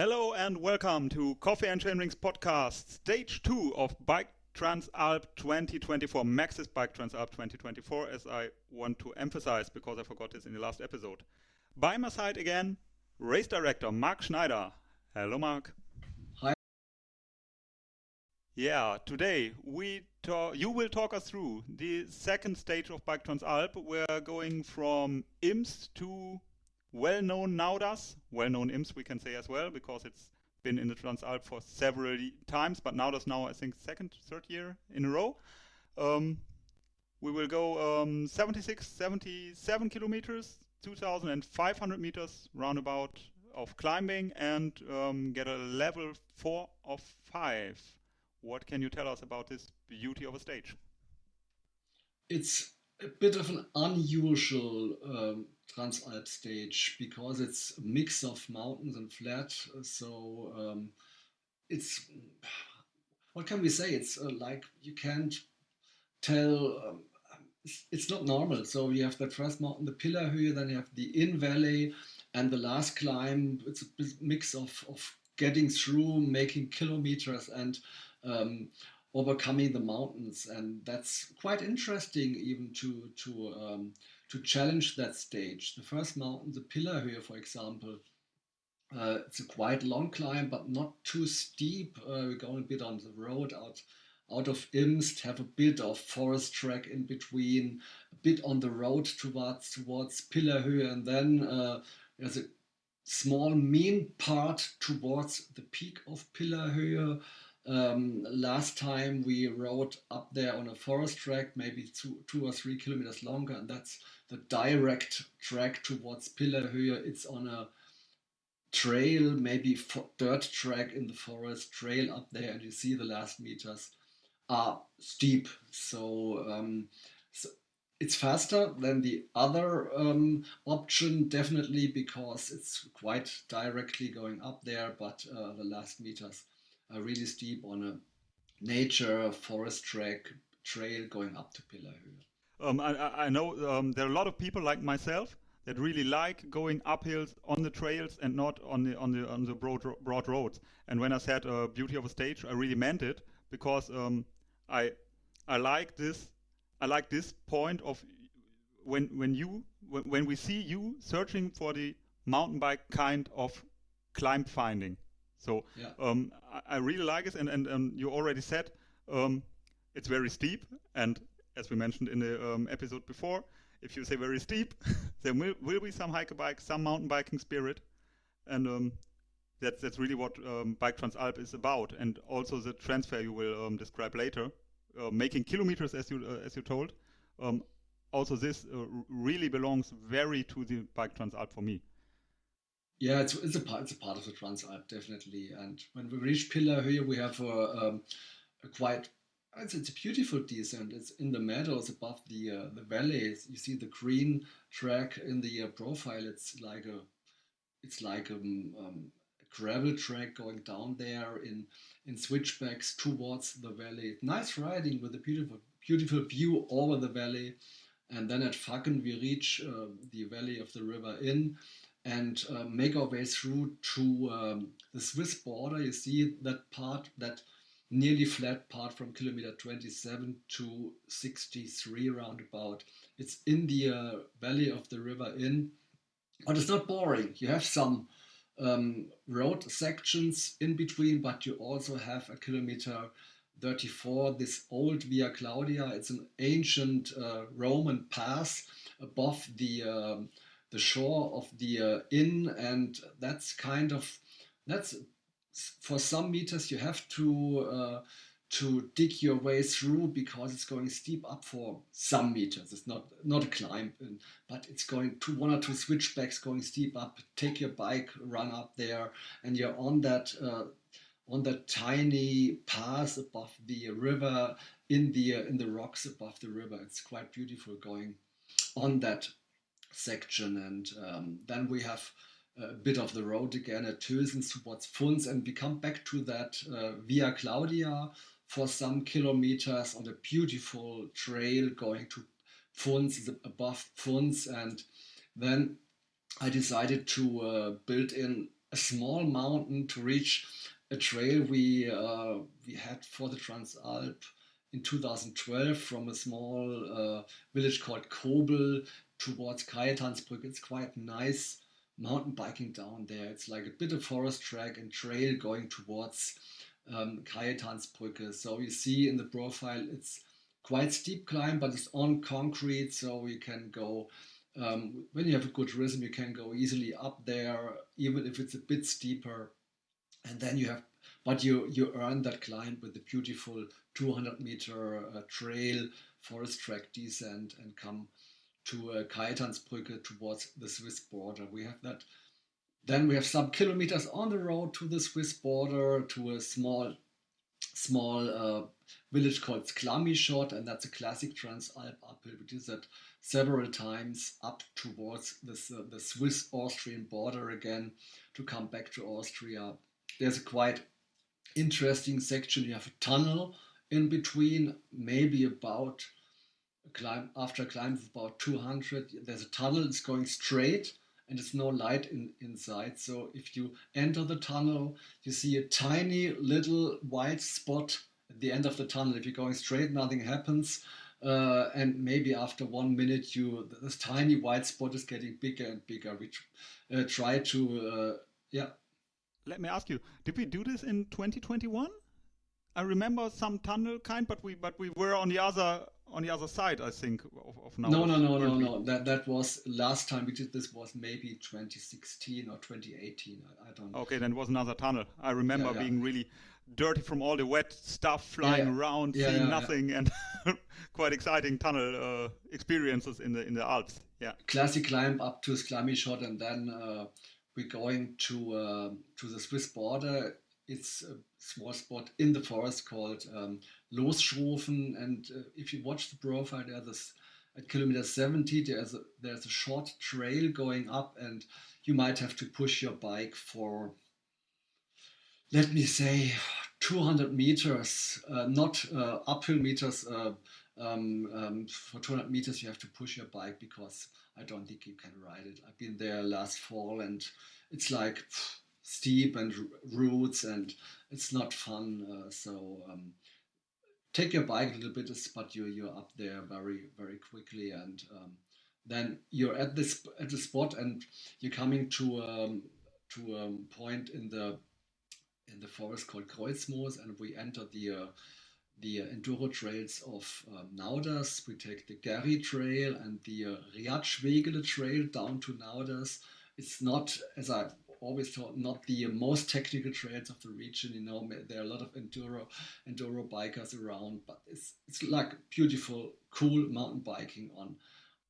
Hello and welcome to Coffee and Chainrings podcast, stage two of Bike Transalp 2024, Maxxis Bike Transalp 2024, as I want to emphasize because I forgot this in the last episode. By my side again, race director Mark Schneider. Hello, Mark. Hi. Yeah, today we talk, you will talk us through the second stage of Bike Transalp. We're going from Imst to well-known Nauders, well-known Imst we can say as well because it's been in the Transalp for several times, but Nauders now I think second, third year in a row. Um, we will go um, 76, 77 kilometers, 2,500 meters roundabout of climbing and um, get a level four of five. What can you tell us about this beauty of a stage? It's a bit of an unusual um, Transalp stage because it's a mix of mountains and flat. So um, it's what can we say? It's uh, like you can't tell. Um, it's, not normal. So you have the first mountain, the Pillerhöhe, then you have the Inn Valley, and the last climb. It's a mix of of getting through, making kilometers, and um, overcoming the mountains, and that's quite interesting even to to um, to challenge that stage. The first mountain, the Pillerhöhe, for example, uh, it's a quite long climb, but not too steep. Uh, we're going a bit on the road out out of Imst, have a bit of forest track in between, a bit on the road towards towards Pillerhöhe, and then uh, there's a small mean part towards the peak of Pillerhöhe. Um, last time we rode up there on a forest track, maybe two, two or three kilometers longer, and that's the direct track towards Pillerhöhe. It's on a trail, maybe dirt track in the forest, trail up there, and you see the last meters are steep. So, um, so it's faster than the other um, option, definitely because it's quite directly going up there, but uh, the last meters are really steep on a nature forest track trail going up to Pillerhöhe. Um, I, I, know um, there are a lot of people like myself that really like going uphills on the trails and not on the on the on the broad broad roads. And when I said uh, beauty of a stage, I really meant it because um, I I like this I like this point of when when you when we see you searching for the mountain bike kind of climb finding. So yeah. um, I, I, really like it, and and um, you already said um, it's very steep, and as we mentioned in the um, episode before, if you say very steep, there will, will, be some hiker bike, some mountain biking spirit, and um, that's that's really what um, Bike Transalp is about, and also the transfer you will um, describe later, uh, making kilometers as you uh, as you told. Um, also, this uh, really belongs very to the Bike Transalp for me. Yeah, it's, it's a part it's a part of the Transalp definitely. And when we reach Pillerhöhe, we have a, um, a quite it's, it's a beautiful descent. It's in the meadows above the uh, the valleys. You see the green track in the uh, profile. It's like a it's like a, um, um, a gravel track going down there in in switchbacks towards the valley. Nice riding with a beautiful beautiful view over the valley. And then at Facken we reach uh, the valley of the river Inn and uh, make our way through to um, the Swiss border. You see that part that nearly flat part from kilometer 27 to 63 roundabout. It's in the uh, valley of the river Inn, but it's not boring. You have some um, road sections in between, but you also have a kilometer 34, this old Via Claudia. It's an ancient uh, Roman pass above the um, the shore of the uh, Inn, and that's kind of that's for some meters you have to uh, to dig your way through because it's going steep up for some meters. It's not not a climb, but it's going to one or two switchbacks going steep up. Take your bike, run up there, and you're on that uh, on that tiny path above the river in the uh, in the rocks above the river. It's quite beautiful going on that section, and um, then we have a bit of the road again at Tösens towards Pfunds, and we come back to that uh, Via Claudia for some kilometers on a beautiful trail going to Pfunds, above Pfunds, and then I decided to uh, build in a small mountain to reach a trail we uh, we had for the Transalp in 2012 from a small uh, village called Kobel towards Kajetansbrücke. It's quite nice mountain biking down there. It's like a bit of forest track and trail going towards um, Kajetansbrücke. So you see in the profile, it's quite steep climb, but it's on concrete, so you can go. Um, when you have a good rhythm, you can go easily up there, even if it's a bit steeper. And then you have, but you you earn that climb with the beautiful 200 meter uh, trail, forest track descent, and come to uh, Kajetansbrücke towards the Swiss border. We have that. Then we have some kilometers on the road to the Swiss border to a small, small uh, village called Sklamischot, and that's a classic Transalp uphill. We did that several times up towards this, uh, the Swiss-Austrian border again to come back to Austria. There's a quite interesting section. You have a tunnel in between, maybe about climb after a climb of about 200. There's a tunnel. It's going straight and there's no light in, inside. So if you enter the tunnel, you see a tiny little white spot at the end of the tunnel. If you're going straight, nothing happens. Uh, and maybe after one minute, you this tiny white spot is getting bigger and bigger. We uh, try to, uh, yeah. Let me ask you: Did we do this in 2021? I remember some tunnel kind, but we but we were on the other on the other side, I think, of, of now. No, no, no, no, no. That that was last time we did this was maybe 2016 or 2018. I, I don't. know. Okay, then it was another tunnel. I remember yeah, yeah. being really dirty from all the wet stuff flying yeah, around, seeing nothing, and quite exciting tunnel uh, experiences in the in the Alps. Yeah. Classic climb up to Sklamischot, and then uh, we're going to uh, to the Swiss border. It's a small spot in the forest called um, Losschrofen, and uh, if you watch the profile, there's at kilometer 70 there's a, there's a short trail going up and you might have to push your bike for let me say 200 meters, uh, not uh, uphill meters. Uh, um, um, for 200 meters, you have to push your bike because I don't think you can ride it. I've been there last fall and it's like steep and roots and it's not fun. Uh, so um, take your bike a little bit, but you you're up there very very quickly and um, then you're at this at the spot and you're coming to um, to a point in the in the forest called Kreuzmoos, and we enter the uh, the uh, enduro trails of um, Nauders. We take the Gary Trail and the uh, Riadschwegele Trail down to Nauders. It's not, as I always thought, not the most technical trails of the region. You know, there are a lot of enduro enduro bikers around, but it's it's like beautiful, cool mountain biking on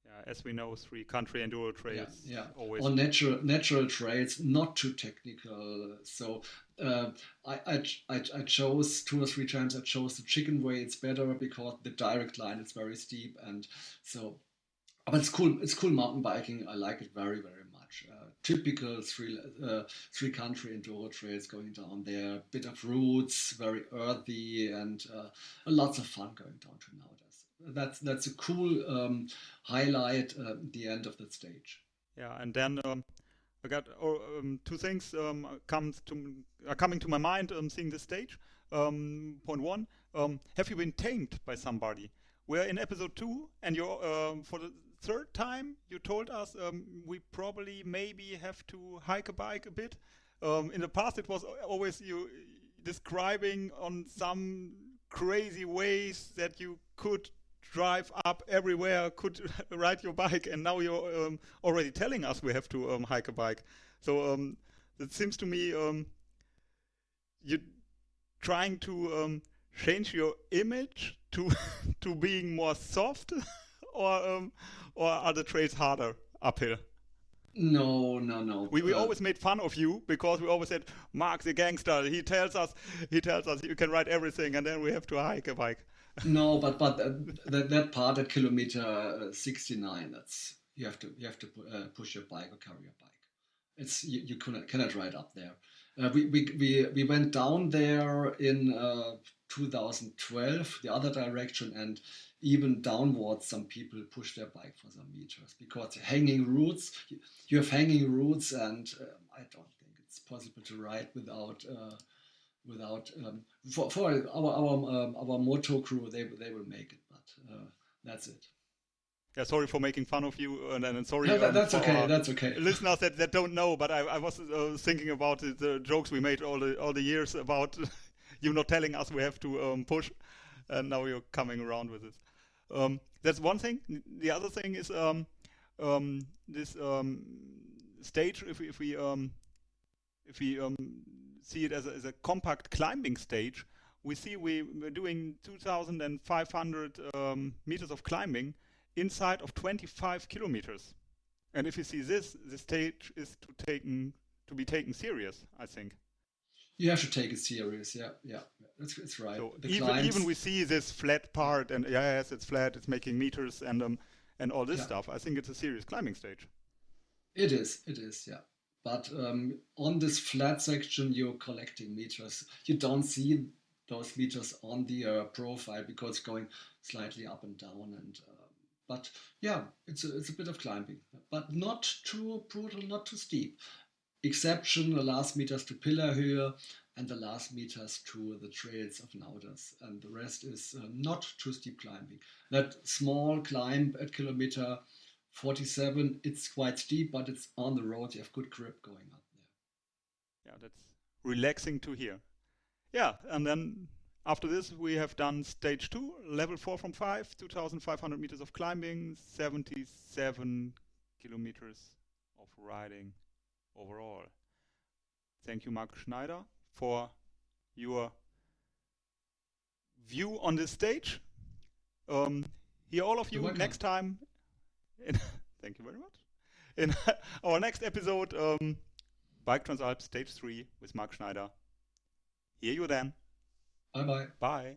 Yeah, as we know, three country enduro trails. Yeah, yeah. always on natural natural trails, not too technical. So uh, I, I, I I chose two or three times. I chose the chicken way. It's better because the direct line is very steep, and so. But it's cool. It's cool mountain biking. I like it very very typical three uh, three country enduro trails going down there. Bit of roots, very earthy, and uh, lots of fun going down to Nauders that's that's a cool um, highlight uh, the end of the stage. Yeah, and then um, I got oh, um, two things um, comes to are coming to my mind um, seeing this stage. Um, point one: Have you been tamed by somebody? We're in episode two, and you're for the third time you told us um, we probably maybe have to hike a bike a bit. Um, in the past, it was always you describing on some crazy ways that you could drive up everywhere, could ride your bike, and now you're um, already telling us we have to um, hike a bike. So um, it seems to me um, you're trying to um, change your image to to being more soft, or um, or are the trails harder uphill? No, no, no. We, we uh, always made fun of you because we always said Mark the gangster. He tells us he tells us you can ride everything, and then we have to hike a bike no, but but that, that part at kilometer uh, 69, that's you have to you have to uh, push your bike or carry your bike. It's you, you cannot cannot ride up there. Uh, we, we, we, we went down there in uh, 2012, the other direction, and even downwards, some people push their bike for some meters because hanging roots, you have hanging roots, and uh, I don't think it's possible to ride without uh, without um, for, for our our um, our moto crew they they will make it, but uh, that's it. Yeah, sorry for making fun of you, and, and sorry. No, that, um, that's for okay. That's okay. Listeners that, that don't know, but I, I was uh, thinking about the, the jokes we made all the all the years about you not telling us we have to um, push, and now you're coming around with it. Um, that's one thing. The other thing is um, um, this stage. If we if we if we see it as a, as a compact climbing stage, we see we, we're doing 2,500 um, meters of climbing inside of 25 kilometers. And if you see this, the stage is to taken to be taken serious. I think. You have to take it serious. Yeah, yeah, that's, that's right. So The even even we see this flat part, and yes, it's flat. It's making meters and um and all this Yeah. stuff. I think it's a serious climbing stage. It is, it is, yeah. But um, on this flat section, you're collecting meters. You don't see those meters on the uh, profile because it's going slightly up and down. And uh, but yeah, it's a, it's a bit of climbing, but not too brutal, not too steep. Exception: the last meters to Pillerhöhe and the last meters to the trails of Nauders, and the rest is uh, not too steep climbing. That small climb at kilometer 47, it's quite steep, but it's on the road. You have good grip going up there. Yeah, that's relaxing to hear. Yeah, and then after this we have done stage two, level four from five, 2,500 meters of climbing, 77 kilometers of riding overall. Thank you, Mark Schneider, for your view on this stage. Um, here, all of you, welcome. next time. In thank you very much. In our next episode, um, Bike Transalp Stage 3 with Mark Schneider. Hear you then. Bye bye bye.